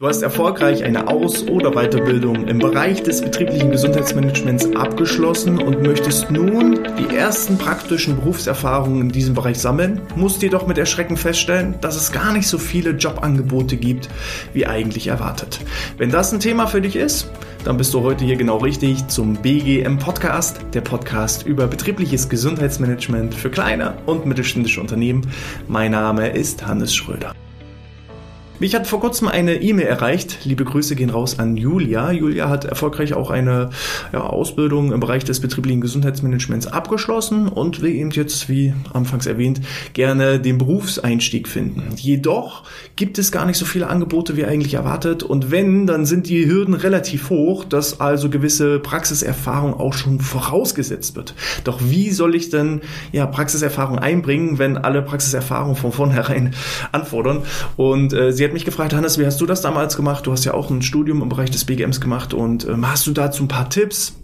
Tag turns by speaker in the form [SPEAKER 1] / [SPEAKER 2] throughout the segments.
[SPEAKER 1] Du hast erfolgreich eine Aus- oder Weiterbildung im Bereich des betrieblichen Gesundheitsmanagements abgeschlossen und möchtest nun die ersten praktischen Berufserfahrungen in diesem Bereich sammeln, musst jedoch mit Erschrecken feststellen, dass es gar nicht so viele Jobangebote gibt, wie eigentlich erwartet. Wenn das ein Thema für dich ist, dann bist du heute hier genau richtig zum BGM Podcast, der Podcast über betriebliches Gesundheitsmanagement für kleine und mittelständische Unternehmen. Mein Name ist Hannes Schröder. Mich hat vor kurzem eine E-Mail erreicht. Liebe Grüße gehen raus an Julia. Julia hat erfolgreich auch eine ja, Ausbildung im Bereich des betrieblichen Gesundheitsmanagements abgeschlossen und will eben jetzt, wie anfangs erwähnt, gerne den Berufseinstieg finden. Jedoch gibt es gar nicht so viele Angebote wie eigentlich erwartet und wenn, dann sind die Hürden relativ hoch, dass also gewisse Praxiserfahrung auch schon vorausgesetzt wird. Doch wie soll ich denn ja Praxiserfahrung einbringen, wenn alle Praxiserfahrung von vornherein anfordern? Und äh, sie hat mich gefragt, Hannes, wie hast du das damals gemacht? Du hast ja auch ein Studium im Bereich des BGMs gemacht und ähm, hast du dazu ein paar Tipps?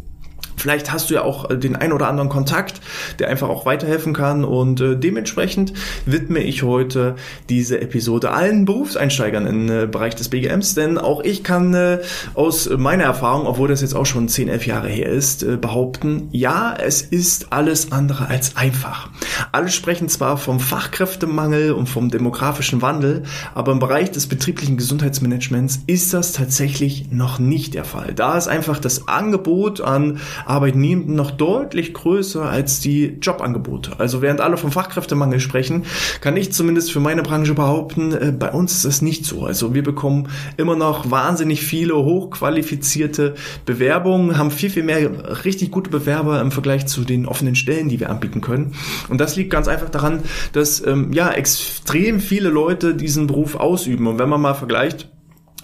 [SPEAKER 1] Vielleicht hast du ja auch äh, den ein oder anderen Kontakt, der einfach auch weiterhelfen kann und äh, dementsprechend widme ich heute diese Episode allen Berufseinsteigern im äh, Bereich des BGMs, denn auch ich kann äh, aus meiner Erfahrung, obwohl das jetzt auch schon 10, 11 Jahre her ist, äh, behaupten, ja, es ist alles andere als einfach. Alle sprechen zwar vom Fachkräftemangel und vom demografischen Wandel, aber im Bereich des betrieblichen Gesundheitsmanagements ist das tatsächlich noch nicht der Fall. Da ist einfach das Angebot an Arbeitnehmenden noch deutlich größer als die Jobangebote. Also während alle vom Fachkräftemangel sprechen, kann ich zumindest für meine Branche behaupten, äh, bei uns ist das nicht so. Also wir bekommen immer noch wahnsinnig viele hochqualifizierte Bewerbungen, haben viel, viel mehr richtig gute Bewerber im Vergleich zu den offenen Stellen, die wir anbieten können. Und das liegt ganz einfach daran, dass ähm, ja extrem viele Leute diesen Beruf ausüben. Und wenn man mal vergleicht,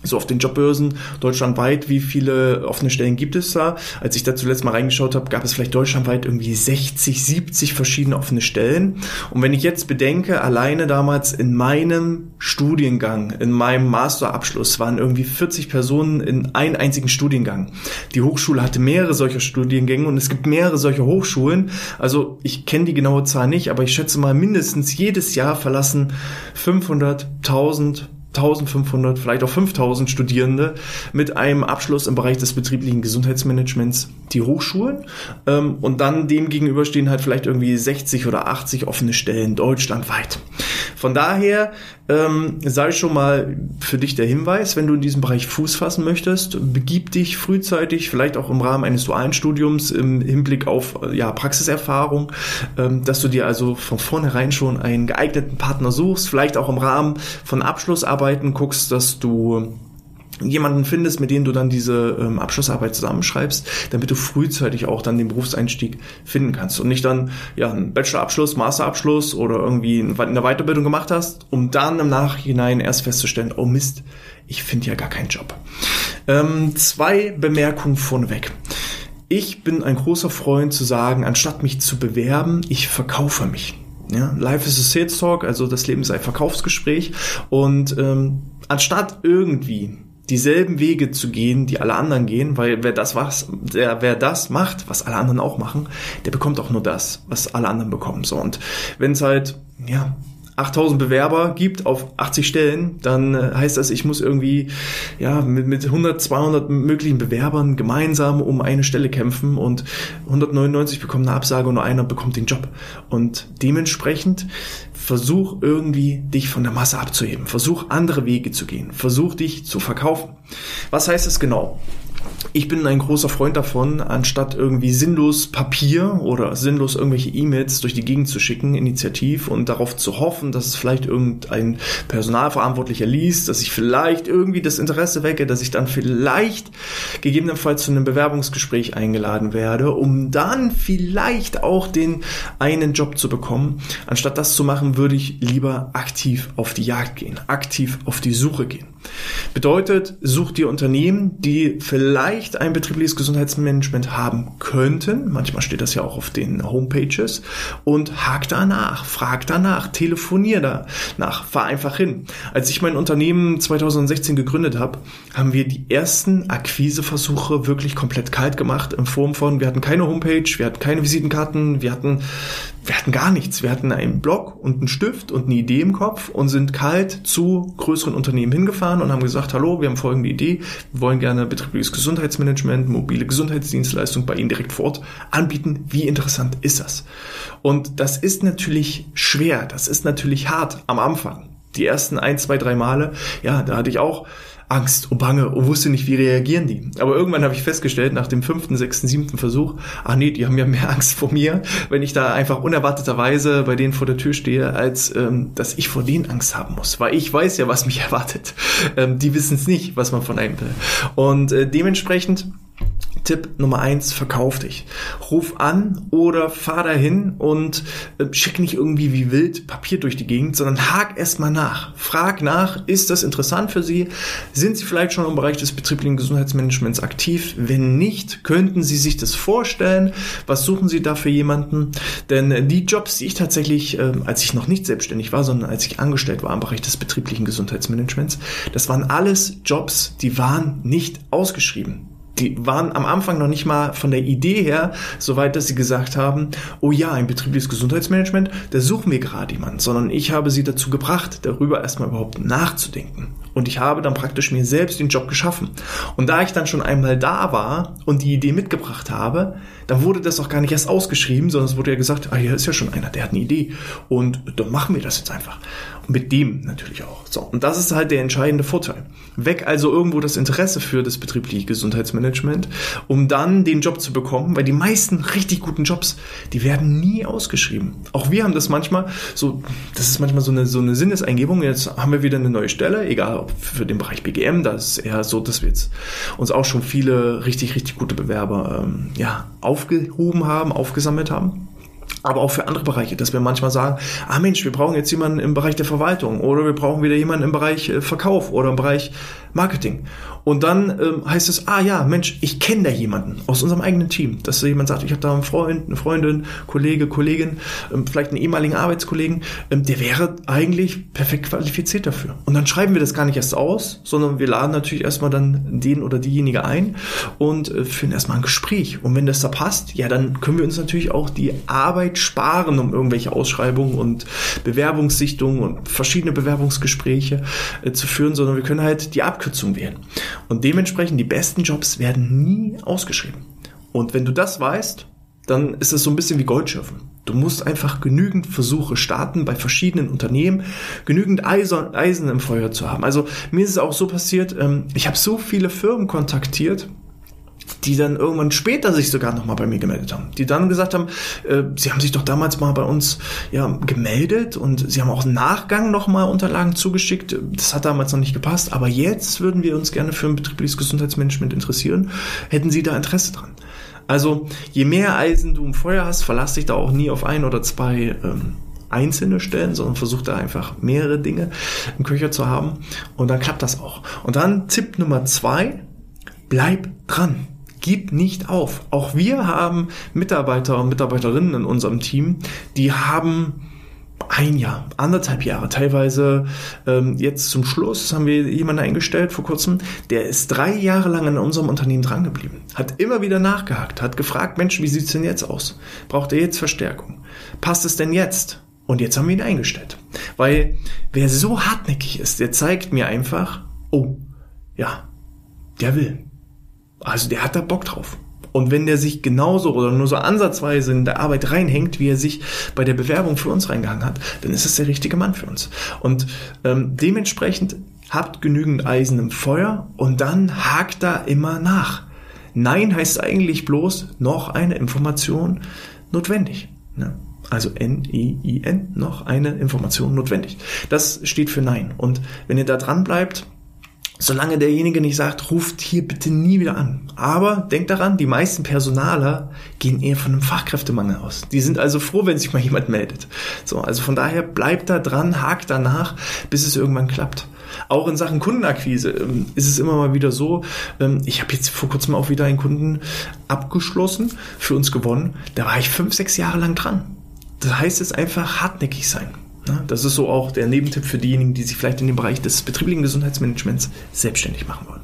[SPEAKER 1] so auf den Jobbörsen deutschlandweit, wie viele offene Stellen gibt es da? Als ich da zuletzt mal reingeschaut habe, gab es vielleicht deutschlandweit irgendwie 60, 70 verschiedene offene Stellen. Und wenn ich jetzt bedenke, alleine damals in meinem Studiengang, in meinem Masterabschluss waren irgendwie 40 Personen in einem einzigen Studiengang. Die Hochschule hatte mehrere solcher Studiengänge und es gibt mehrere solcher Hochschulen. Also ich kenne die genaue Zahl nicht, aber ich schätze mal mindestens jedes Jahr verlassen 500, 1000 1500, vielleicht auch 5000 Studierende mit einem Abschluss im Bereich des betrieblichen Gesundheitsmanagements die Hochschulen ähm, und dann dem gegenüber stehen halt vielleicht irgendwie 60 oder 80 offene Stellen deutschlandweit. Von daher ähm, sei schon mal für dich der Hinweis, wenn du in diesem Bereich Fuß fassen möchtest, begib dich frühzeitig, vielleicht auch im Rahmen eines dualen Studiums im Hinblick auf ja, Praxiserfahrung, ähm, dass du dir also von vornherein schon einen geeigneten Partner suchst, vielleicht auch im Rahmen von Abschlussarbeiten guckst, dass du jemanden findest, mit dem du dann diese ähm, Abschlussarbeit zusammenschreibst, damit du frühzeitig auch dann den Berufseinstieg finden kannst und nicht dann ja einen Bachelorabschluss, Masterabschluss oder irgendwie eine Weiterbildung gemacht hast, um dann im Nachhinein erst festzustellen, oh Mist, ich finde ja gar keinen Job. Ähm, zwei Bemerkungen vorneweg. Ich bin ein großer Freund zu sagen, anstatt mich zu bewerben, ich verkaufe mich. Ja, Life is a Sales Talk, also das Leben ist ein Verkaufsgespräch und ähm, anstatt irgendwie dieselben Wege zu gehen, die alle anderen gehen, weil wer das was, der, wer das macht, was alle anderen auch machen, der bekommt auch nur das, was alle anderen bekommen. So und wenn es halt ja 8000 Bewerber gibt auf 80 Stellen, dann äh, heißt das, ich muss irgendwie ja mit, mit 100, 200 möglichen Bewerbern gemeinsam um eine Stelle kämpfen und 199 bekommen eine Absage und nur einer bekommt den Job. Und dementsprechend versuch irgendwie dich von der Masse abzuheben. Versuch andere Wege zu gehen. Versuch dich zu verkaufen. Was heißt es genau? Ich bin ein großer Freund davon, anstatt irgendwie sinnlos Papier oder sinnlos irgendwelche E-Mails durch die Gegend zu schicken, initiativ und darauf zu hoffen, dass es vielleicht irgendein Personalverantwortlicher liest, dass ich vielleicht irgendwie das Interesse wecke, dass ich dann vielleicht gegebenenfalls zu einem Bewerbungsgespräch eingeladen werde, um dann vielleicht auch den einen Job zu bekommen. Anstatt das zu machen, würde ich lieber aktiv auf die Jagd gehen, aktiv auf die Suche gehen. Bedeutet, such dir Unternehmen, die vielleicht vielleicht ein betriebliches Gesundheitsmanagement haben könnten. Manchmal steht das ja auch auf den Homepages. Und hakt danach, frag danach, telefonier danach, fahr einfach hin. Als ich mein Unternehmen 2016 gegründet habe, haben wir die ersten Akquiseversuche wirklich komplett kalt gemacht in Form von, wir hatten keine Homepage, wir hatten keine Visitenkarten, wir hatten wir hatten gar nichts. Wir hatten einen Block und einen Stift und eine Idee im Kopf und sind kalt zu größeren Unternehmen hingefahren und haben gesagt, hallo, wir haben folgende Idee. Wir wollen gerne betriebliches Gesundheitsmanagement, mobile Gesundheitsdienstleistung bei Ihnen direkt vor Ort anbieten. Wie interessant ist das? Und das ist natürlich schwer. Das ist natürlich hart am Anfang. Die ersten ein, zwei, drei Male, ja, da hatte ich auch Angst und Bange und wusste nicht, wie reagieren die. Aber irgendwann habe ich festgestellt, nach dem fünften, sechsten, siebten Versuch, ah nee, die haben ja mehr Angst vor mir, wenn ich da einfach unerwarteterweise bei denen vor der Tür stehe, als ähm, dass ich vor denen Angst haben muss. Weil ich weiß ja, was mich erwartet. Ähm, die wissen es nicht, was man von einem will. Und äh, dementsprechend Tipp Nummer eins, verkauf dich. Ruf an oder fahr dahin und äh, schick nicht irgendwie wie wild Papier durch die Gegend, sondern hak erstmal nach. Frag nach, ist das interessant für Sie? Sind Sie vielleicht schon im Bereich des betrieblichen Gesundheitsmanagements aktiv? Wenn nicht, könnten Sie sich das vorstellen? Was suchen Sie da für jemanden? Denn die Jobs, die ich tatsächlich, äh, als ich noch nicht selbstständig war, sondern als ich angestellt war im Bereich des betrieblichen Gesundheitsmanagements, das waren alles Jobs, die waren nicht ausgeschrieben die waren am Anfang noch nicht mal von der Idee her so weit, dass sie gesagt haben, oh ja, ein betriebliches Gesundheitsmanagement, da suchen wir gerade jemanden, sondern ich habe sie dazu gebracht, darüber erstmal überhaupt nachzudenken. Und ich habe dann praktisch mir selbst den Job geschaffen. Und da ich dann schon einmal da war und die Idee mitgebracht habe, dann wurde das auch gar nicht erst ausgeschrieben, sondern es wurde ja gesagt, ah, hier ist ja schon einer, der hat eine Idee. Und dann machen wir das jetzt einfach. Und mit dem natürlich auch. So. Und das ist halt der entscheidende Vorteil. Weg also irgendwo das Interesse für das betriebliche Gesundheitsmanagement, um dann den Job zu bekommen, weil die meisten richtig guten Jobs, die werden nie ausgeschrieben. Auch wir haben das manchmal so, das ist manchmal so eine, so eine Sinneseingebung. Jetzt haben wir wieder eine neue Stelle, egal ob für den Bereich BGM, das ist eher so, dass wir jetzt uns auch schon viele richtig, richtig gute Bewerber ähm, ja, aufgehoben haben, aufgesammelt haben aber auch für andere Bereiche, dass wir manchmal sagen, ah Mensch, wir brauchen jetzt jemanden im Bereich der Verwaltung oder wir brauchen wieder jemanden im Bereich äh, Verkauf oder im Bereich Marketing. Und dann ähm, heißt es, ah ja, Mensch, ich kenne da jemanden aus unserem eigenen Team. Dass jemand sagt, ich habe da einen Freund, eine Freundin, Kollege, Kollegin, ähm, vielleicht einen ehemaligen Arbeitskollegen, ähm, der wäre eigentlich perfekt qualifiziert dafür. Und dann schreiben wir das gar nicht erst aus, sondern wir laden natürlich erstmal dann den oder diejenige ein und äh, führen erstmal ein Gespräch. Und wenn das da passt, ja, dann können wir uns natürlich auch die Arbeit sparen, um irgendwelche Ausschreibungen und Bewerbungssichtungen und verschiedene Bewerbungsgespräche äh, zu führen, sondern wir können halt die Abkürzung wählen. Und dementsprechend, die besten Jobs werden nie ausgeschrieben. Und wenn du das weißt, dann ist es so ein bisschen wie Goldschürfen. Du musst einfach genügend Versuche starten bei verschiedenen Unternehmen, genügend Eisen im Feuer zu haben. Also mir ist es auch so passiert, ähm, ich habe so viele Firmen kontaktiert, die dann irgendwann später sich sogar nochmal bei mir gemeldet haben. Die dann gesagt haben, äh, sie haben sich doch damals mal bei uns ja, gemeldet und sie haben auch im Nachgang nochmal Unterlagen zugeschickt. Das hat damals noch nicht gepasst, aber jetzt würden wir uns gerne für ein betriebliches Gesundheitsmanagement interessieren. Hätten Sie da Interesse dran? Also je mehr Eisen du im Feuer hast, verlass dich da auch nie auf ein oder zwei ähm, einzelne Stellen, sondern versuch da einfach mehrere Dinge im Köcher zu haben und dann klappt das auch. Und dann Tipp Nummer zwei, bleib dran gib nicht auf. Auch wir haben Mitarbeiter und Mitarbeiterinnen in unserem Team, die haben ein Jahr, anderthalb Jahre, teilweise ähm, jetzt zum Schluss haben wir jemanden eingestellt vor kurzem, der ist drei Jahre lang in unserem Unternehmen drangeblieben, hat immer wieder nachgehakt, hat gefragt, Mensch, wie sieht's denn jetzt aus? Braucht er jetzt Verstärkung? Passt es denn jetzt? Und jetzt haben wir ihn eingestellt. Weil wer so hartnäckig ist, der zeigt mir einfach, oh, ja, der will. Also der hat da Bock drauf. Und wenn der sich genauso oder nur so ansatzweise in der Arbeit reinhängt, wie er sich bei der Bewerbung für uns reingehangen hat, dann ist es der richtige Mann für uns. Und ähm, dementsprechend habt genügend Eisen im Feuer und dann hakt da immer nach. Nein heißt eigentlich bloß noch eine Information notwendig. Ne? Also N-I-I-N, noch eine Information notwendig. Das steht für Nein. Und wenn ihr da dran bleibt, solange derjenige nicht sagt, ruft hier bitte nie wieder an. Aber denkt daran, die meisten Personaler gehen eher von einem Fachkräftemangel aus. Die sind also froh, wenn sich mal jemand meldet. So, also von daher bleibt da dran, hakt danach, bis es irgendwann klappt. Auch in Sachen Kundenakquise ähm, ist es immer mal wieder so, ähm, ich habe jetzt vor kurzem auch wieder einen Kunden abgeschlossen, für uns gewonnen, da war ich fünf, sechs Jahre lang dran. Das heißt jetzt einfach hartnäckig sein. Ne? Das ist so auch der Nebentipp für diejenigen, die sich vielleicht in dem Bereich des betrieblichen Gesundheitsmanagements selbstständig machen wollen.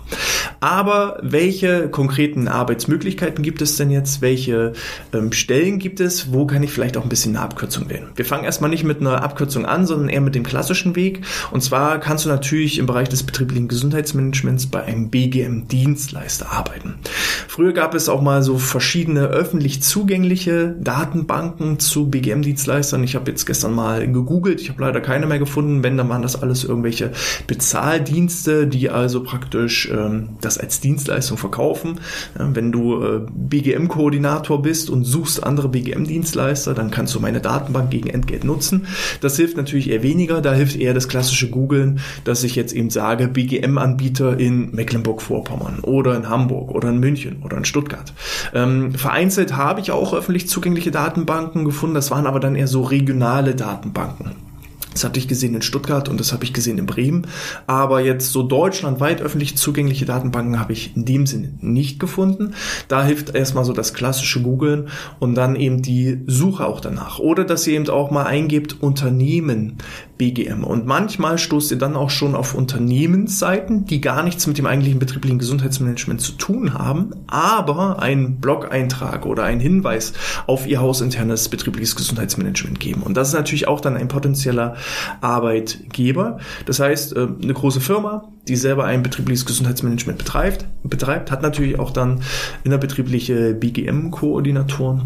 [SPEAKER 1] Aber welche konkreten Arbeitsmöglichkeiten gibt es denn jetzt? Welche ähm, Stellen gibt es? Wo kann ich vielleicht auch ein bisschen eine Abkürzung wählen? Wir fangen erstmal nicht mit einer Abkürzung an, sondern eher mit dem klassischen Weg. Und zwar kannst du natürlich im Bereich des betrieblichen Gesundheitsmanagements bei einem BGM-Dienstleister arbeiten. Früher gab es auch mal so verschiedene öffentlich zugängliche Datenbanken zu BGM-Dienstleistern. Ich habe jetzt gestern mal gegoogelt. Ich habe leider keine mehr gefunden. Wenn, dann waren das alles irgendwelche Bezahldienste, die also praktisch ähm, das als Dienstleistung verkaufen. Ja, wenn du äh, BGM-Koordinator bist und suchst andere BGM-Dienstleister, dann kannst du meine Datenbank gegen Entgelt nutzen. Das hilft natürlich eher weniger. Da hilft eher das klassische Googlen, dass ich jetzt eben sage, BGM-Anbieter in Mecklenburg-Vorpommern oder in Hamburg oder in München oder in Stuttgart. Ähm, vereinzelt habe ich auch öffentlich zugängliche Datenbanken gefunden. Das waren aber dann eher so regionale Datenbanken. Das hatte ich gesehen in Stuttgart und das habe ich gesehen in Bremen. Aber jetzt so deutschlandweit öffentlich zugängliche Datenbanken habe ich in dem Sinne nicht gefunden. Da hilft erstmal so das klassische Googlen und dann eben die Suche auch danach. Oder dass ihr eben auch mal eingebt Unternehmen BGM. Und manchmal stoßt ihr dann auch schon auf Unternehmensseiten, die gar nichts mit dem eigentlichen betrieblichen Gesundheitsmanagement zu tun haben, aber einen Blog-Eintrag oder einen Hinweis auf ihr hausinternes betriebliches Gesundheitsmanagement geben. Und das ist natürlich auch dann ein potenzieller Arbeitgeber. Das heißt, äh, eine große Firma, die selber ein betriebliches Gesundheitsmanagement betreibt, betreibt hat natürlich auch dann innerbetriebliche BGM-Koordinatoren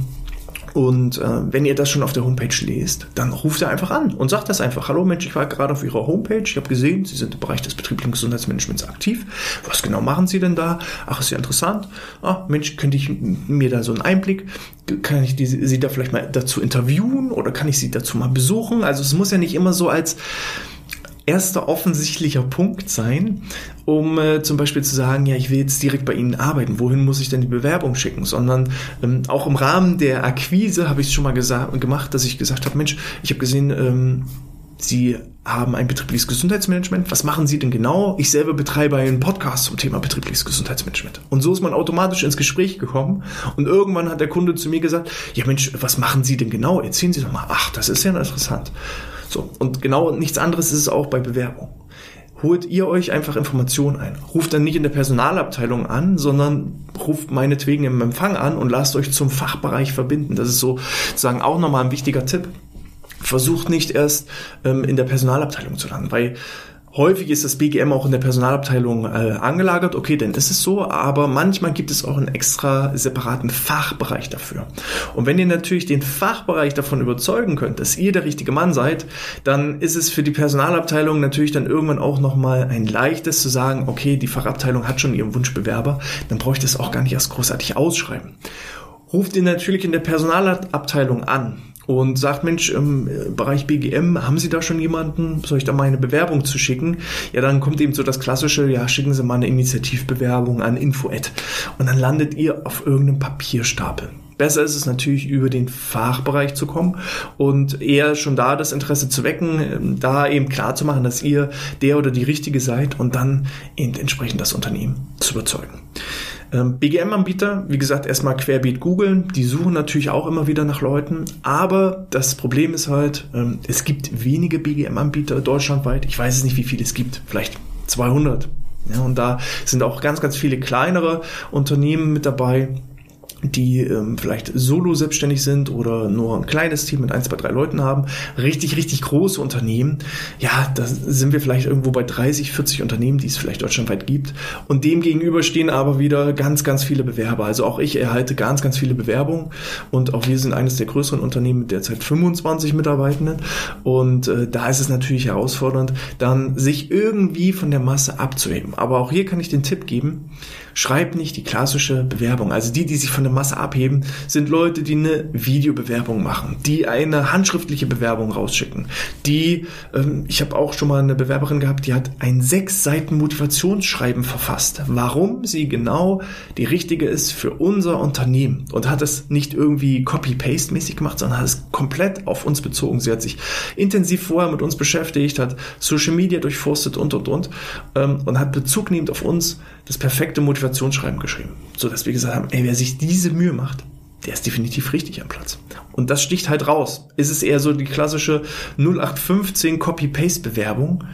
[SPEAKER 1] und äh, wenn ihr das schon auf der Homepage lest, dann ruft er einfach an und sagt das einfach. Hallo Mensch, ich war gerade auf Ihrer Homepage, ich habe gesehen, Sie sind im Bereich des betrieblichen Gesundheitsmanagements aktiv. Was genau machen Sie denn da? Ach, ist ja interessant. Ah, Mensch, könnte ich mir da so einen Einblick, kann ich die, Sie da vielleicht mal dazu interviewen oder kann ich Sie dazu mal besuchen? Also es muss ja nicht immer so als erster offensichtlicher Punkt sein, um äh, zum Beispiel zu sagen, ja, ich will jetzt direkt bei Ihnen arbeiten, wohin muss ich denn die Bewerbung schicken? Sondern ähm, auch im Rahmen der Akquise habe ich es schon mal gemacht, dass ich gesagt habe, Mensch, ich habe gesehen, ähm, Sie haben ein betriebliches Gesundheitsmanagement. Was machen Sie denn genau? Ich selber betreibe einen Podcast zum Thema betriebliches Gesundheitsmanagement. Und so ist man automatisch ins Gespräch gekommen. Und irgendwann hat der Kunde zu mir gesagt, ja Mensch, was machen Sie denn genau? Erzählen Sie doch mal. Ach, das ist ja interessant. So. Und genau nichts anderes ist es auch bei Bewerbung. Holt ihr euch einfach Informationen ein. Ruft dann nicht in der Personalabteilung an, sondern ruft meinetwegen im Empfang an und lasst euch zum Fachbereich verbinden. Das ist so sozusagen auch nochmal ein wichtiger Tipp. Versucht nicht erst ähm, in der Personalabteilung zu landen, weil Häufig ist das BGM auch in der Personalabteilung äh, angelagert, okay, dann ist es so, aber manchmal gibt es auch einen extra separaten Fachbereich dafür. Und wenn ihr natürlich den Fachbereich davon überzeugen könnt, dass ihr der richtige Mann seid, dann ist es für die Personalabteilung natürlich dann irgendwann auch nochmal ein leichtes zu sagen, okay, die Fachabteilung hat schon ihren Wunschbewerber, dann brauche ich das auch gar nicht erst großartig ausschreiben. Ruft ihr natürlich in der Personalabteilung an und sagt, Mensch, im Bereich BGM, haben Sie da schon jemanden? Soll ich da mal eine Bewerbung zu schicken? Ja, dann kommt eben so das klassische, ja, schicken Sie mal eine Initiativbewerbung an Info-Ad. Und dann landet ihr auf irgendeinem Papierstapel. Besser ist es natürlich, über den Fachbereich zu kommen und eher schon da das Interesse zu wecken, ähm, da eben klar zu machen, dass ihr der oder die Richtige seid und dann eben entsprechend das Unternehmen zu überzeugen. Ähm, BGM-Anbieter, wie gesagt, erstmal querbeet googeln. Die suchen natürlich auch immer wieder nach Leuten. Aber das Problem ist halt, ähm, es gibt wenige BGM-Anbieter deutschlandweit. Ich weiß es nicht, wie viele es gibt. Vielleicht 200. Ja, und da sind auch ganz, ganz viele kleinere Unternehmen mit daby die ähm, vielleicht solo selbstständig sind oder nur ein kleines Team mit ein, zwei, drei Leuten haben. Richtig, richtig große Unternehmen. Ja, da sind wir vielleicht irgendwo bei 30, 40 Unternehmen, die es vielleicht deutschlandweit gibt. Und dem gegenüber stehen aber wieder ganz, ganz viele Bewerber. Also auch ich erhalte ganz, ganz viele Bewerbungen. Und auch wir sind eines der größeren Unternehmen mit derzeit 25 Mitarbeitenden. Und äh, da ist es natürlich herausfordernd, dann sich irgendwie von der Masse abzuheben. Aber auch hier kann ich den Tipp geben, schreib nicht die klassische Bewerbung. Also die, die sich von der Masse abheben, sind Leute, die eine Videobewerbung machen, die eine handschriftliche Bewerbung rausschicken, die, ähm, ich habe auch schon mal eine Bewerberin gehabt, die hat ein sechs Seiten Motivationsschreiben verfasst, warum sie genau die richtige ist für unser Unternehmen und hat es nicht irgendwie Copy-Paste-mäßig gemacht, sondern hat es komplett auf uns bezogen. Sie hat sich intensiv vorher mit uns beschäftigt, hat Social Media durchforstet und und und ähm, und hat Bezug nehmend auf uns das perfekte Motivationsschreiben geschrieben. So dass wir gesagt haben, ey, wer sich diese Mühe macht, der ist definitiv richtig am Platz. Und das sticht halt raus. Ist es eher so die klassische 0815 Copy-Paste-Bewerbung?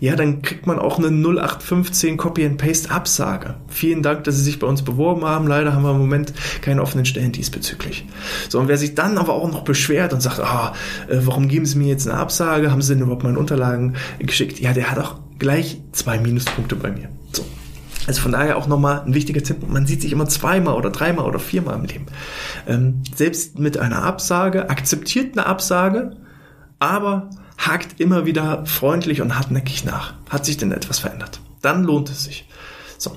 [SPEAKER 1] Ja, dann kriegt man auch eine 0815 Copy-and-Paste-Absage. Vielen Dank, dass Sie sich bei uns beworben haben. Leider haben wir im Moment keine offenen Stellen diesbezüglich. So, und wer sich dann aber auch noch beschwert und sagt, ah, äh, warum geben Sie mir jetzt eine Absage? Haben Sie denn überhaupt meine Unterlagen geschickt? Ja, der hat auch gleich zwei Minuspunkte bei mir. So. Also von daher auch nochmal ein wichtiger Tipp. Man sieht sich immer zweimal oder dreimal oder viermal im Leben. Ähm, selbst mit einer Absage, akzeptiert eine Absage, aber hakt immer wieder freundlich und hartnäckig nach. Hat sich denn etwas verändert? Dann lohnt es sich. So.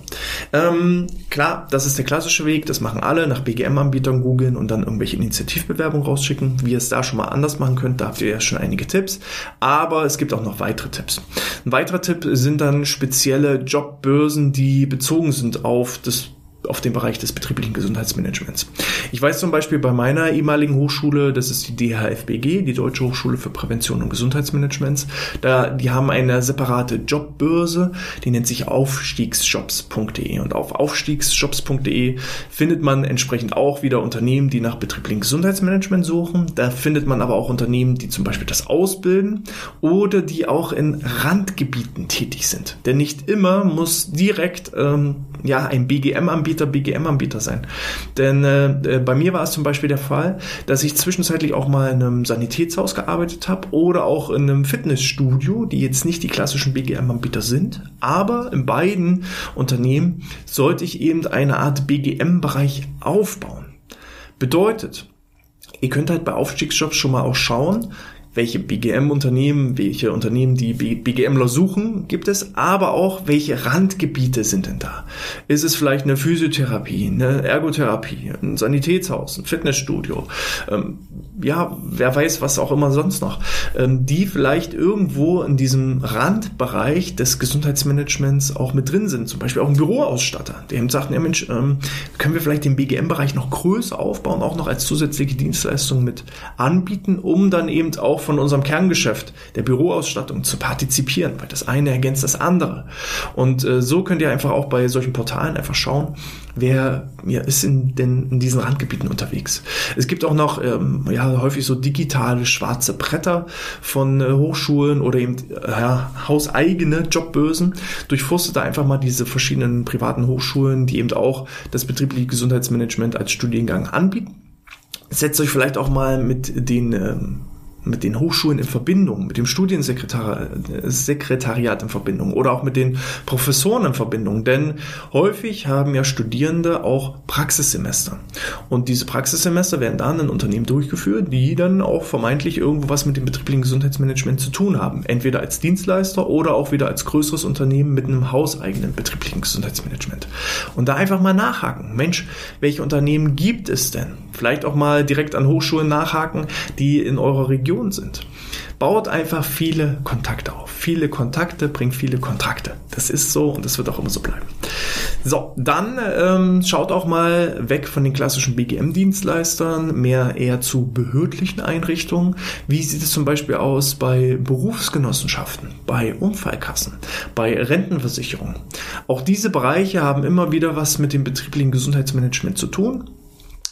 [SPEAKER 1] Ähm, klar, das ist der klassische Weg, das machen alle, nach BGM-Anbietern googeln und dann irgendwelche Initiativbewerbungen rausschicken. Wie ihr es da schon mal anders machen könnt, da habt ihr ja schon einige Tipps. Aber es gibt auch noch weitere Tipps. Ein weiterer Tipp sind dann spezielle Jobbörsen, die bezogen sind auf das auf den Bereich des betrieblichen Gesundheitsmanagements. Ich weiß zum Beispiel bei meiner ehemaligen Hochschule, das ist die DHFBG, die Deutsche Hochschule für Prävention und Gesundheitsmanagements, da, die haben eine separate Jobbörse, die nennt sich aufstiegsjobs.de und auf aufstiegsjobs.de findet man entsprechend auch wieder Unternehmen, die nach betrieblichen Gesundheitsmanagement suchen. Da findet man aber auch Unternehmen, die zum Beispiel das ausbilden oder die auch in Randgebieten tätig sind. Denn nicht immer muss direkt ähm, ja ein BGM-Anbieter Anbieter BGM-Anbieter sein. Denn äh, äh, bei mir war es zum Beispiel der Fall, dass ich zwischenzeitlich auch mal in einem Sanitätshaus gearbeitet habe oder auch in einem Fitnessstudio, die jetzt nicht die klassischen BGM-Anbieter sind. Aber in beiden Unternehmen sollte ich eben eine Art BGM-Bereich aufbauen. Bedeutet, ihr könnt halt bei Aufstiegsjobs schon mal auch schauen, welche BGM-Unternehmen, welche Unternehmen die BGMler suchen, gibt es, aber auch welche Randgebiete sind denn da? Ist es vielleicht eine Physiotherapie, eine Ergotherapie, ein Sanitätshaus, ein Fitnessstudio? Ähm, ja, wer weiß, was auch immer sonst noch, ähm, die vielleicht irgendwo in diesem Randbereich des Gesundheitsmanagements auch mit drin sind. Zum Beispiel auch ein Büroausstatter, der eben sagt, ja Mensch, ähm, können wir vielleicht den BGM-Bereich noch größer aufbauen, auch noch als zusätzliche Dienstleistung mit anbieten, um dann eben auch auch von unserem Kerngeschäft, der Büroausstattung, zu partizipieren, weil das eine ergänzt das andere. Und äh, so könnt ihr einfach auch bei solchen Portalen einfach schauen, wer ja, ist in, den, in diesen Randgebieten unterwegs. Es gibt auch noch ähm, ja, häufig so digitale schwarze Bretter von äh, Hochschulen oder eben äh, ja, hauseigene Jobbörsen. Durchforstet da einfach mal diese verschiedenen privaten Hochschulen, die eben auch das betriebliche Gesundheitsmanagement als Studiengang anbieten setzt euch vielleicht auch mal mit den ähm, mit den Hochschulen in Verbindung, mit dem Studiensekretariat in Verbindung oder auch mit den Professoren in Verbindung. Denn häufig haben ja Studierende auch Praxissemester. Und diese Praxissemester werden dann in Unternehmen durchgeführt, die dann auch vermeintlich irgendwo was mit dem betrieblichen Gesundheitsmanagement zu tun haben. Entweder als Dienstleister oder auch wieder als größeres Unternehmen mit einem hauseigenen betrieblichen Gesundheitsmanagement. Und da einfach mal nachhaken. Mensch, welche Unternehmen gibt es denn? Vielleicht auch mal direkt an Hochschulen nachhaken, die in eurer Region Region sind. Baut einfach viele Kontakte auf. Viele Kontakte bringen viele Kontrakte. Das ist so und das wird auch immer so bleiben. So, dann ähm, schaut auch mal weg von den klassischen BGM-Dienstleistern, mehr eher zu behördlichen Einrichtungen. Wie sieht es zum Beispiel aus bei Berufsgenossenschaften, bei Unfallkassen, bei Rentenversicherungen? Auch diese Bereiche haben immer wieder was mit dem betrieblichen Gesundheitsmanagement zu tun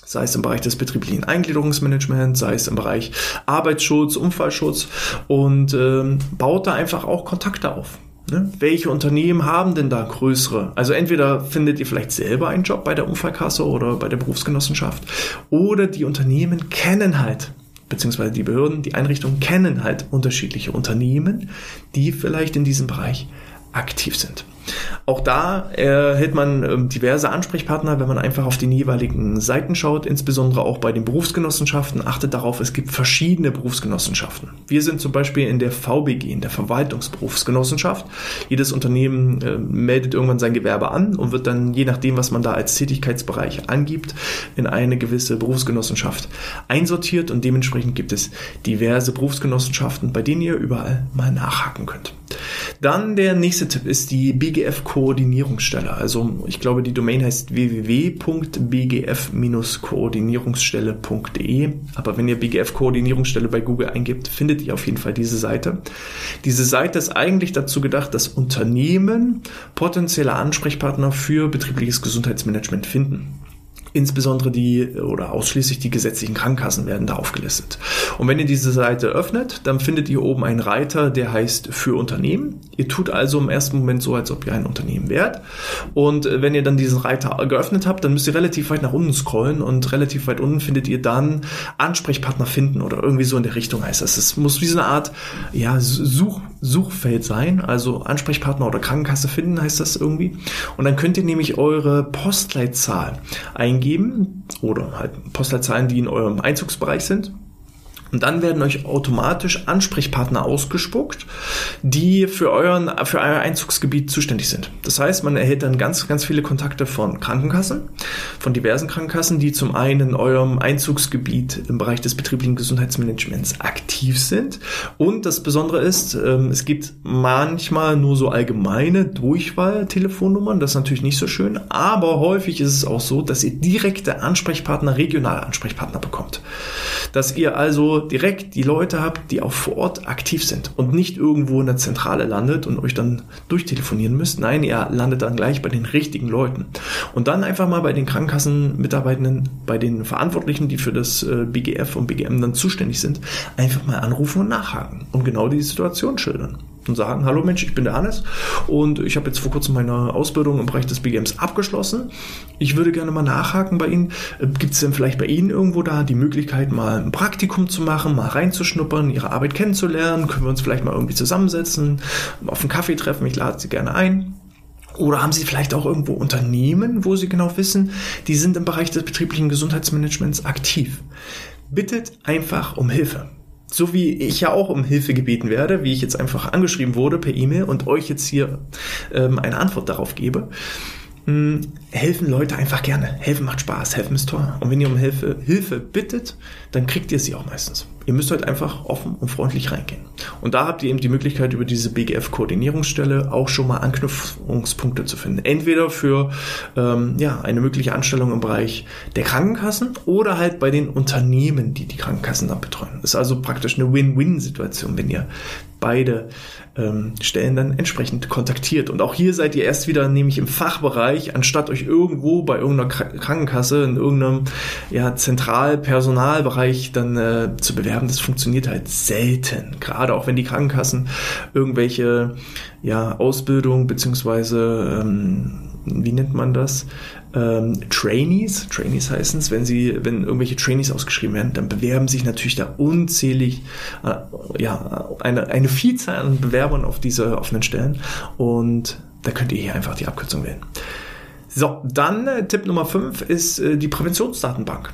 [SPEAKER 1] sei es im Bereich des betrieblichen Eingliederungsmanagements, sei es im Bereich Arbeitsschutz, Unfallschutz und ähm, baut da einfach auch Kontakte auf. Ne? Welche Unternehmen haben denn da größere? Also entweder findet ihr vielleicht selber einen Job bei der Unfallkasse oder bei der Berufsgenossenschaft oder die Unternehmen kennen halt beziehungsweise die Behörden, die Einrichtungen kennen halt unterschiedliche Unternehmen, die vielleicht in diesem Bereich aktiv sind. Auch da erhält man ähm, diverse Ansprechpartner, wenn man einfach auf den jeweiligen Seiten schaut, insbesondere auch bei den Berufsgenossenschaften. Achtet darauf, es gibt verschiedene Berufsgenossenschaften. Wir sind zum Beispiel in der VBG, in der Verwaltungsberufsgenossenschaft. Jedes Unternehmen äh, meldet irgendwann sein Gewerbe an und wird dann, je nachdem, was man da als Tätigkeitsbereich angibt, in eine gewisse Berufsgenossenschaft einsortiert und dementsprechend gibt es diverse Berufsgenossenschaften, bei denen ihr überall mal nachhaken könnt. Dann der nächste Tipp ist die BGF-Koordinierungsstelle. Also ich glaube, die Domain heißt www.bgf-koordinierungsstelle.de. Aber wenn ihr BGF-Koordinierungsstelle bei Google eingibt, findet ihr auf jeden Fall diese Seite. Diese Seite ist eigentlich dazu gedacht, dass Unternehmen potenzielle Ansprechpartner für betriebliches Gesundheitsmanagement finden. Insbesondere die oder ausschließlich die gesetzlichen Krankenkassen werden da aufgelistet. Und wenn ihr diese Seite öffnet, dann findet ihr oben einen Reiter, der heißt für Unternehmen. Ihr tut also im ersten Moment so, als ob ihr ein Unternehmen wärt. Und wenn ihr dann diesen Reiter geöffnet habt, dann müsst ihr relativ weit nach unten scrollen und relativ weit unten findet ihr dann Ansprechpartner finden oder irgendwie so in der Richtung heißt das. Es muss wie so eine Art ja, Such, Suchfeld sein, also Ansprechpartner oder Krankenkasse finden heißt das irgendwie. Und dann könnt ihr nämlich eure Postleitzahl eingeben oder halt Postleitzahlen, die in eurem Einzugsbereich sind. Und dann werden euch automatisch Ansprechpartner ausgespuckt, die für, euren, für euer Einzugsgebiet zuständig sind. Das heißt, man erhält dann ganz, ganz viele Kontakte von Krankenkassen, von diversen Krankenkassen, die zum einen in eurem Einzugsgebiet im Bereich des betrieblichen Gesundheitsmanagements aktiv sind. Und das Besondere ist, ähm, es gibt manchmal nur so allgemeine Durchwahl-Telefonnummern. Das ist natürlich nicht so schön. Aber häufig ist es auch so, dass ihr direkte Ansprechpartner, regionale Ansprechpartner bekommt. Dass ihr also direkt die Leute habt, die auch vor Ort aktiv sind und nicht irgendwo in der Zentrale landet und euch dann durchtelefonieren müsst. Nein, ihr landet dann gleich bei den richtigen Leuten. Und dann einfach mal bei den Krankenkassenmitarbeitenden, bei den Verantwortlichen, die für das äh, BGF und BGM dann zuständig sind, einfach mal anrufen und nachhaken und genau die Situation schildern und sagen, hallo Mensch, ich bin der Hannes und ich habe jetzt vor kurzem meine Ausbildung im Bereich des BGMs abgeschlossen. Ich würde gerne mal nachhaken bei Ihnen. Äh, Gibt es denn vielleicht bei Ihnen irgendwo da die Möglichkeit, mal ein Praktikum zu machen, mal reinzuschnuppern, Ihre Arbeit kennenzulernen? Können wir uns vielleicht mal irgendwie zusammensetzen, auf einen Kaffee treffen? Ich lade Sie gerne ein. Oder haben Sie vielleicht auch irgendwo Unternehmen, wo Sie genau wissen, die sind im Bereich des betrieblichen Gesundheitsmanagements aktiv? Bittet einfach um Hilfe so wie ich ja auch um Hilfe gebeten werde, wie ich jetzt einfach angeschrieben wurde per E-Mail und euch jetzt hier ähm, eine Antwort darauf gebe, mh, helfen Leute einfach gerne. Helfen macht Spaß, helfen ist toll. Und wenn ihr um Hilfe, Hilfe bittet, dann kriegt ihr sie auch meistens. Ihr müsst halt einfach offen und freundlich reingehen. Und da habt ihr eben die Möglichkeit, über diese BGF-Koordinierungsstelle auch schon mal Anknüpfungspunkte zu finden. Entweder für ähm, ja, eine mögliche Anstellung im Bereich der Krankenkassen oder halt bei den Unternehmen, die die Krankenkassen dann betreuen. Ist also praktisch eine Win-Win-Situation, wenn ihr beide ähm, Stellen dann entsprechend kontaktiert. Und auch hier seid ihr erst wieder nämlich im Fachbereich, anstatt euch irgendwo bei irgendeiner Krankenkasse in irgendeinem ja, Zentralpersonalbereich dann äh, zu bewerben. Das funktioniert halt selten. Gerade auch wenn die Krankenkassen irgendwelche ja, Ausbildung beziehungsweise ähm, wie nennt man das? Ähm, Trainees, Trainees heißen es, wenn sie, wenn irgendwelche Trainees ausgeschrieben werden, dann bewerben sich natürlich da unzählig, äh, ja, eine, eine Vielzahl an Bewerbern auf diese offenen Stellen und da könnt ihr hier einfach die Abkürzung wählen. So, dann äh, Tipp Nummer 5 ist äh, die Präventionsdatenbank.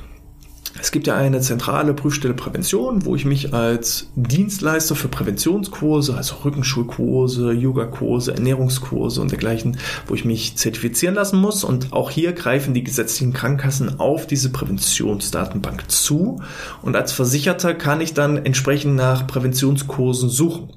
[SPEAKER 1] Es gibt ja eine zentrale Prüfstelle Prävention, wo ich mich als Dienstleister für Präventionskurse, also Rückenschulkurse, Yogakurse, Ernährungskurse und dergleichen, wo ich mich zertifizieren lassen muss. Und auch hier greifen die gesetzlichen Krankenkassen auf diese Präventionsdatenbank zu. Und als Versicherter kann ich dann entsprechend nach Präventionskursen suchen.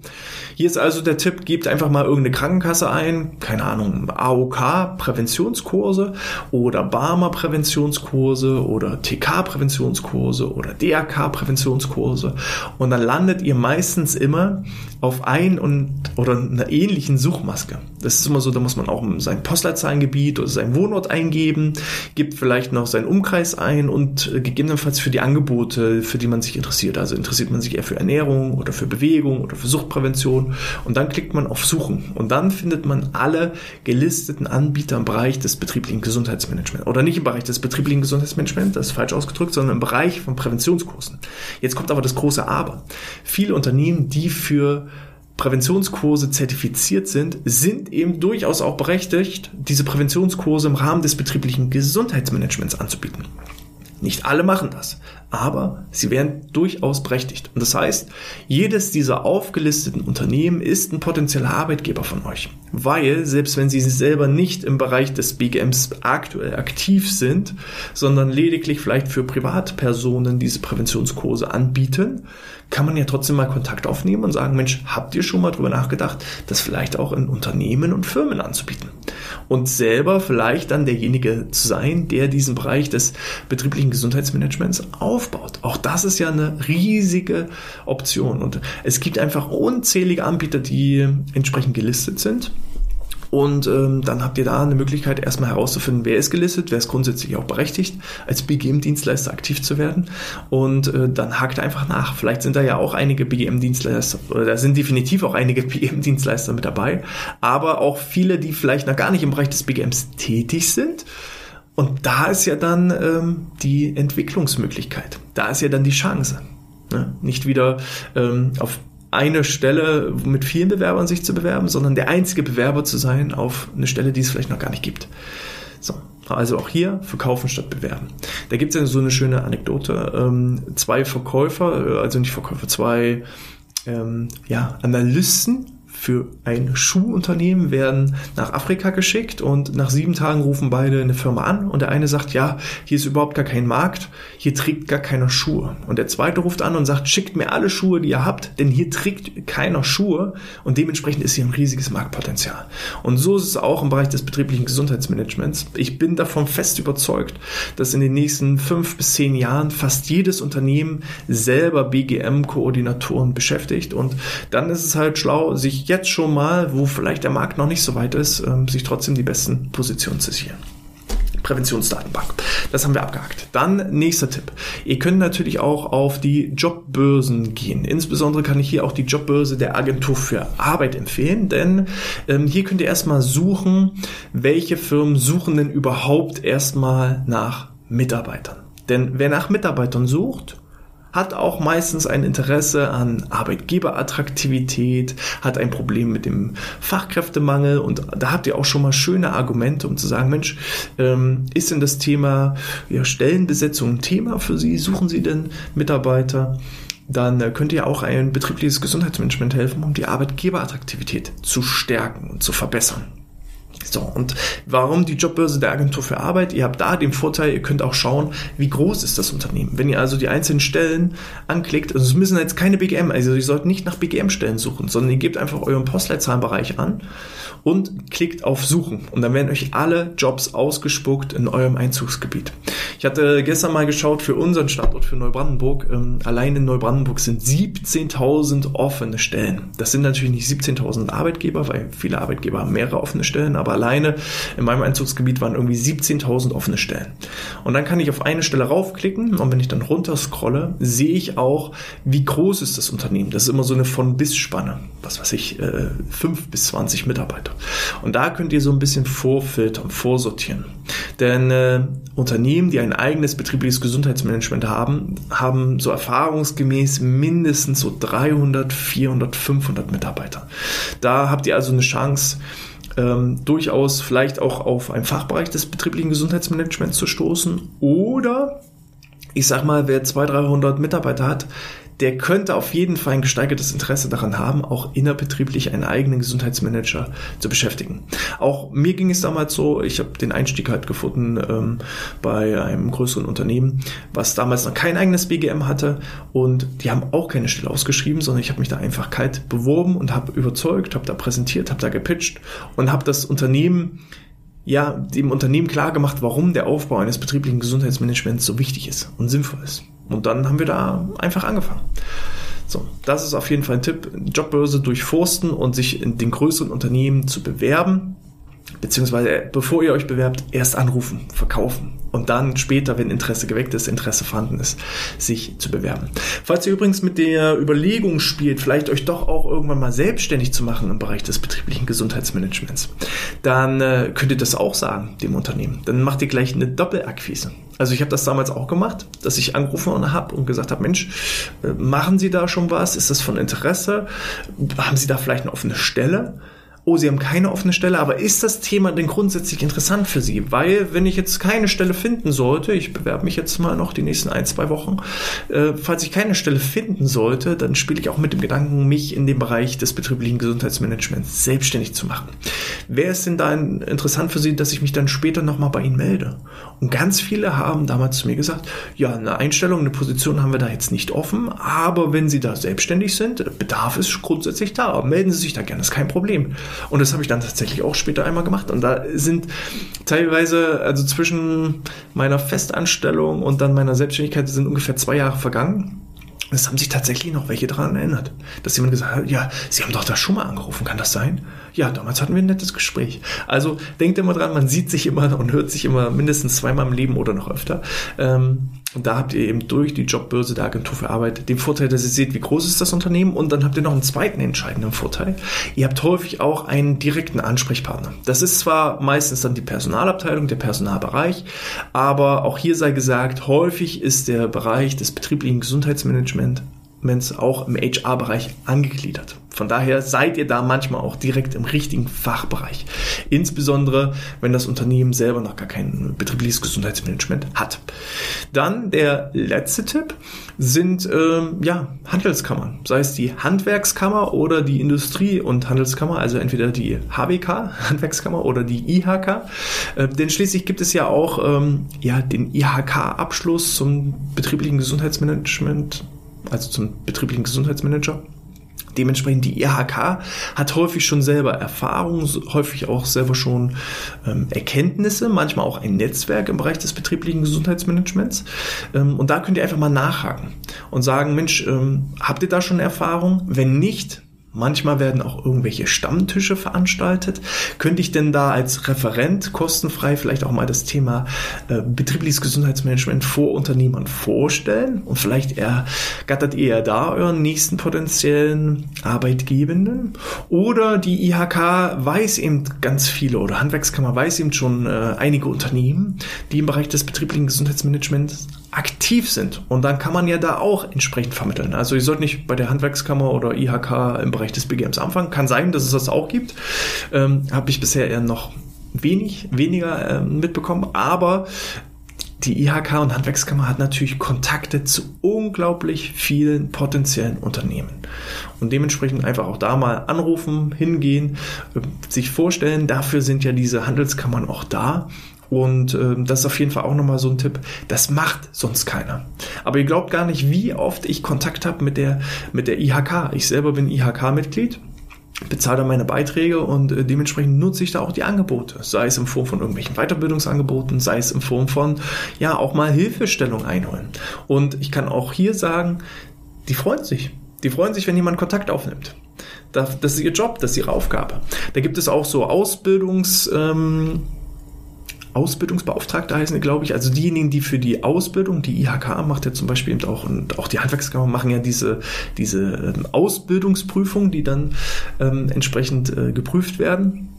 [SPEAKER 1] Hier ist also der Tipp, gebt einfach mal irgendeine Krankenkasse ein, keine Ahnung, AOK Präventionskurse oder Barmer Präventionskurse oder TK Präventionskurse oder DAK Präventionskurse und dann landet ihr meistens immer auf ein und oder einer ähnlichen Suchmaske. Das ist immer so, da muss man auch sein Postleitzahlengebiet oder sein Wohnort eingeben, gibt vielleicht noch seinen Umkreis ein und gegebenenfalls für die Angebote, für die man sich interessiert. Also interessiert man sich eher für Ernährung oder für Bewegung oder für Suchtprävention und dann klickt man auf Suchen und dann findet man alle gelisteten Anbieter im Bereich des betrieblichen Gesundheitsmanagements oder nicht im Bereich des betrieblichen Gesundheitsmanagements, das ist falsch ausgedrückt, sondern im Bereich von Präventionskursen. Jetzt kommt aber das große Aber. Viele Unternehmen, die für Präventionskurse zertifiziert sind, sind eben durchaus auch berechtigt, diese Präventionskurse im Rahmen des betrieblichen Gesundheitsmanagements anzubieten. Nicht alle machen das, aber sie wären durchaus berechtigt. Und das heißt, jedes dieser aufgelisteten Unternehmen ist ein potenzieller Arbeitgeber von euch. Weil, selbst wenn sie selber nicht im Bereich des BGMs aktuell aktiv sind, sondern lediglich vielleicht für Privatpersonen diese Präventionskurse anbieten, kann man ja trotzdem mal Kontakt aufnehmen und sagen, Mensch, habt ihr schon mal drüber nachgedacht, das vielleicht auch in Unternehmen und Firmen anzubieten? Und selber vielleicht dann derjenige zu sein, der diesen Bereich des betrieblichen Gesundheitsmanagements aufbaut. Auch das ist ja eine riesige Option. Und es gibt einfach unzählige Anbieter, die entsprechend gelistet sind und ähm, dann habt ihr da eine Möglichkeit, erstmal herauszufinden, wer ist gelistet, wer ist grundsätzlich auch berechtigt, als BGM-Dienstleister aktiv zu werden. Und äh, dann hakt einfach nach. Vielleicht sind da ja auch einige BGM-Dienstleister, oder da sind definitiv auch einige BGM-Dienstleister mit dabei, aber auch viele, die vielleicht noch gar nicht im Bereich des BGMs tätig sind. Und da ist ja dann ähm, die Entwicklungsmöglichkeit. Da ist ja dann die Chance. Ne? Nicht wieder ähm, auf eine Stelle mit vielen Bewerbern sich zu bewerben, sondern der einzige Bewerber zu sein auf eine Stelle, die es vielleicht noch gar nicht gibt. So, also auch hier verkaufen statt bewerben. Da gibt es ja so eine schöne Anekdote. Ähm, zwei Verkäufer, äh, also nicht Verkäufer, zwei ähm, ja, Analysten für ein Schuhunternehmen werden nach Afrika geschickt und nach sieben Tagen rufen beide eine Firma an und der eine sagt, ja, hier ist überhaupt gar kein Markt, hier trägt gar keiner Schuhe. Und der zweite ruft an und sagt, schickt mir alle Schuhe, die ihr habt, denn hier trägt keiner Schuhe und dementsprechend ist hier ein riesiges Marktpotenzial. Und so ist es auch im Bereich des betrieblichen Gesundheitsmanagements. Ich bin davon fest überzeugt, dass in den nächsten fünf bis zehn Jahren fast jedes Unternehmen selber BGM-Koordinatoren beschäftigt und dann ist es halt schlau, sich jetzt schon mal, wo vielleicht der Markt noch nicht so weit ist, ähm, sich trotzdem die besten Positionen zu sichern. Präventionsdatenbank. Das haben wir abgehakt. Dann nächster Tipp. Ihr könnt natürlich auch auf die Jobbörsen gehen. Insbesondere kann ich hier auch die Jobbörse der Agentur für Arbeit empfehlen, denn ähm, hier könnt ihr erstmal suchen, welche Firmen suchen denn überhaupt erstmal nach Mitarbeitern. Denn wer nach Mitarbeitern sucht, hat auch meistens ein Interesse an Arbeitgeberattraktivität, hat ein Problem mit dem Fachkräftemangel und da habt ihr auch schon mal schöne Argumente, um zu sagen, Mensch, ähm, ist denn das Thema ja, Stellenbesetzung ein Thema für Sie? Suchen Sie denn Mitarbeiter? dann äh, könnt ihr auch ein betriebliches Gesundheitsmanagement helfen, um die Arbeitgeberattraktivität zu stärken und zu verbessern. So, und warum die Jobbörse der Agentur für Arbeit? Ihr habt da den Vorteil, ihr könnt auch schauen, wie groß ist das Unternehmen. Wenn ihr also die einzelnen Stellen anklickt, also es müssen jetzt keine BGM, also ihr sollt nicht nach BGM-Stellen suchen, sondern ihr gebt einfach euren Postleitzahlenbereich an und klickt auf Suchen. Und dann werden euch alle Jobs ausgespuckt in eurem Einzugsgebiet. Ich hatte gestern mal geschaut für unseren Standort für Neubrandenburg. Ähm, allein in Neubrandenburg sind 17.000 offene Stellen. Das sind natürlich nicht 17.000 Arbeitgeber, weil viele Arbeitgeber haben mehrere offene Stellen, aber alleine in meinem Einzugsgebiet waren irgendwie 17.000 offene Stellen. Und dann kann ich auf eine Stelle raufklicken und wenn ich dann runter scrolle, sehe ich auch, wie groß ist das Unternehmen. Das ist immer so eine von bis Spanne. Was weiß ich, äh, 5 bis 20 Mitarbeiter. Und da könnt ihr so ein bisschen vorfiltern, vorsortieren. Denn äh, Unternehmen, die ein eigenes betriebliches Gesundheitsmanagement haben, haben so erfahrungsgemäß mindestens so 300, 400, 500 Mitarbeiter. Da habt ihr also eine Chance, ähm, durchaus vielleicht auch auf einen Fachbereich des betrieblichen Gesundheitsmanagements zu stoßen. Oder ich sag mal, wer 200, 300 Mitarbeiter hat, der könnte auf jeden Fall ein gesteigertes Interesse daran haben, auch innerbetrieblich einen eigenen Gesundheitsmanager zu beschäftigen. Auch mir ging es damals so, ich habe den Einstieg halt gefunden ähm, bei einem größeren Unternehmen, was damals noch kein eigenes BGM hatte und die haben auch keine Stelle ausgeschrieben, sondern ich habe mich da einfach kalt beworben und habe überzeugt, habe da präsentiert, habe da gepitcht und habe das Unternehmen ja, dem Unternehmen klar gemacht, warum der Aufbau eines betrieblichen Gesundheitsmanagements so wichtig ist und sinnvoll ist. Und dann haben wir da einfach angefangen. So, das ist auf jeden Fall ein Tipp. Jobbörse durchforsten und sich in den größeren Unternehmen zu bewerben beziehungsweise äh, bevor ihr euch bewerbt, erst anrufen, verkaufen und dann später, wenn Interesse geweckt ist, Interesse vorhanden ist, sich zu bewerben. Falls ihr übrigens mit der Überlegung spielt, vielleicht euch doch auch irgendwann mal selbstständig zu machen im Bereich des betrieblichen Gesundheitsmanagements, dann äh, könnt ihr das auch sagen dem Unternehmen. Dann macht ihr gleich eine Doppelakquise. Also ich habe das damals auch gemacht, dass ich angerufen habe und gesagt habe, Mensch, äh, machen Sie da schon was? Ist das von Interesse? Haben Sie da vielleicht eine offene Stelle? Oh, Sie haben keine offene Stelle, aber ist das Thema denn grundsätzlich interessant für Sie? Weil, wenn ich jetzt keine Stelle finden sollte, ich bewerbe mich jetzt mal noch die nächsten ein, zwei Wochen, äh, falls ich keine Stelle finden sollte, dann spiele ich auch mit dem Gedanken, mich in dem Bereich des betrieblichen Gesundheitsmanagements selbstständig zu machen. Wäre es denn da interessant für Sie, dass ich mich dann später nochmal bei Ihnen melde? Und ganz viele haben damals zu mir gesagt, ja, eine Einstellung, eine Position haben wir da jetzt nicht offen, aber wenn Sie da selbstständig sind, Bedarf ist grundsätzlich da. Melden Sie sich da gerne, ist kein Problem. Und das habe ich dann tatsächlich auch später einmal gemacht. Und da sind teilweise, also zwischen meiner Festanstellung und dann meiner Selbstständigkeit sind ungefähr zwei Jahre vergangen. Es haben sich tatsächlich noch welche daran erinnert, dass jemand gesagt hat, ja, Sie haben doch da schon mal angerufen, kann das sein? Ja, damals hatten wir ein nettes Gespräch. Also denkt immer dran, man sieht sich immer und hört sich immer mindestens zweimal im Leben oder noch öfter. Ähm, und da habt ihr eben durch die Jobbörse der Agentur für Arbeit den Vorteil, dass ihr seht, wie groß ist das Unternehmen und dann habt ihr noch einen zweiten entscheidenden Vorteil. Ihr habt häufig auch einen direkten Ansprechpartner. Das ist zwar meistens dann die Personalabteilung, der Personalbereich, aber auch hier sei gesagt, häufig ist der Bereich des betrieblichen Gesundheitsmanagements auch im HR-Bereich angegliedert. Von daher seid ihr da manchmal auch direkt im richtigen Fachbereich. Insbesondere, wenn das Unternehmen selber noch gar kein betriebliches Gesundheitsmanagement hat. Dann der letzte Tipp sind ähm, ja Handelskammern, sei es die Handwerkskammer oder die Industrie- und Handelskammer, also entweder die HBK Handwerkskammer oder die IHK. Äh, denn schließlich gibt es ja auch ähm, ja den IHK-Abschluss zum betrieblichen Gesundheitsmanagement, also zum betrieblichen Gesundheitsmanager. Dementsprechend die IHK hat häufig schon selber Erfahrung, häufig auch selber schon ähm, Erkenntnisse, manchmal auch ein Netzwerk im Bereich des betrieblichen Gesundheitsmanagements. Ähm, und da könnt ihr einfach mal nachhaken und sagen, Mensch, ähm, habt ihr da schon Erfahrung? Wenn nicht, Manchmal werden auch irgendwelche Stammtische veranstaltet. Könnte ich denn da als Referent kostenfrei vielleicht auch mal das Thema äh, betriebliches Gesundheitsmanagement vor Unternehmern vorstellen? Und vielleicht ergattert ihr ja da euren nächsten potenziellen Arbeitgebenden? Oder die IHK weiß eben ganz viele oder Handwerkskammer weiß eben schon äh, einige Unternehmen, die im Bereich des betrieblichen Gesundheitsmanagements aktiv sind. Und dann kann man ja da auch entsprechend vermitteln. Also ihr sollt nicht bei der Handwerkskammer oder IHK im Bereich des BGMs anfangen. Kann sein, dass es das auch gibt. Ähm, Habe ich bisher eher noch wenig, weniger ähm, mitbekommen. Aber die IHK und Handwerkskammer hat natürlich Kontakte zu unglaublich vielen potenziellen Unternehmen. Und dementsprechend einfach auch da mal anrufen, hingehen, äh, sich vorstellen. Dafür sind ja diese Handelskammern auch da. Und äh, das ist auf jeden Fall auch nochmal so ein Tipp. Das macht sonst keiner. Aber ihr glaubt gar nicht, wie oft ich Kontakt habe mit der, mit der IHK. Ich selber bin IHK-Mitglied bezahle da meine Beiträge und äh, dementsprechend nutze ich da auch die Angebote, sei es in Form von irgendwelchen Weiterbildungsangeboten, sei es in Form von ja auch mal Hilfestellung einholen. Und ich kann auch hier sagen, die freuen sich. Die freuen sich, wenn jemand Kontakt aufnimmt. Das ist ihr Job, das ist ihre Aufgabe. Da gibt es auch so Ausbildungs ähm, Ausbildungsbeauftragte heißen, glaube ich. Also diejenigen, die für die Ausbildung, die IHK macht ja zum Beispiel eben auch und auch die Handwerkskammer machen ja diese, diese ähm, Ausbildungsprüfungen, die dann ähm, entsprechend äh, geprüft werden.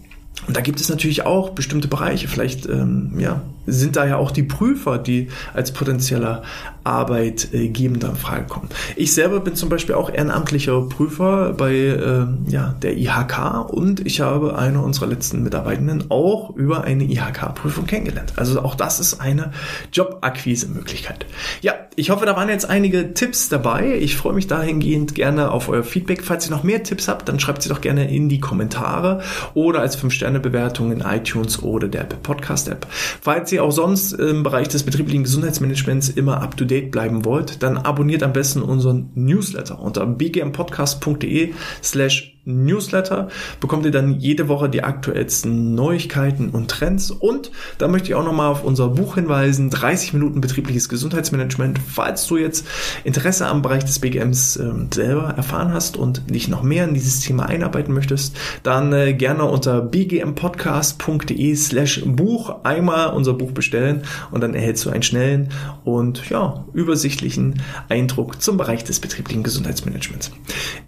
[SPEAKER 1] Und da gibt es natürlich auch bestimmte Bereiche. Vielleicht ähm, ja, sind da ja auch die Prüfer, die als potenzieller Arbeitgebender in Frage kommen. Ich selber bin zum Beispiel auch ehrenamtlicher Prüfer bei äh, ja, der IHK und ich habe eine unserer letzten Mitarbeitenden auch über eine IHK-Prüfung kennengelernt. Also auch das ist eine Jobakquise-Möglichkeit. Ja, ich hoffe, da waren jetzt einige Tipps dabei. Ich freue mich dahingehend gerne auf euer Feedback. Falls ihr noch mehr Tipps habt, dann schreibt sie doch gerne in die Kommentare oder als 5-Sterne-Bewertung in iTunes oder der Podcast-App. Falls ihr auch sonst im Bereich des betrieblichen Gesundheitsmanagements immer up-to-date up bleiben wollt, dann abonniert am besten unseren Newsletter unter bgmpodcast.de slash Newsletter bekommt ihr dann jede Woche die aktuellsten Neuigkeiten und Trends. Und da möchte ich auch nochmal auf unser Buch hinweisen, 30 Minuten betriebliches Gesundheitsmanagement. Falls du jetzt Interesse am Bereich des BGMs äh, selber erfahren hast und dich noch mehr in dieses Thema einarbeiten möchtest, dann äh, gerne unter bgmpodcast.de slash Buch einmal unser Buch bestellen und dann erhältst du einen schnellen und ja, übersichtlichen Eindruck zum Bereich des betrieblichen Gesundheitsmanagements.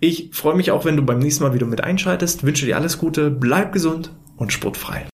[SPEAKER 1] Ich freue mich auch, wenn du beim nächsten Mal wieder mit einschaltest. Wünsche dir alles Gute, bleib gesund und sportfrei.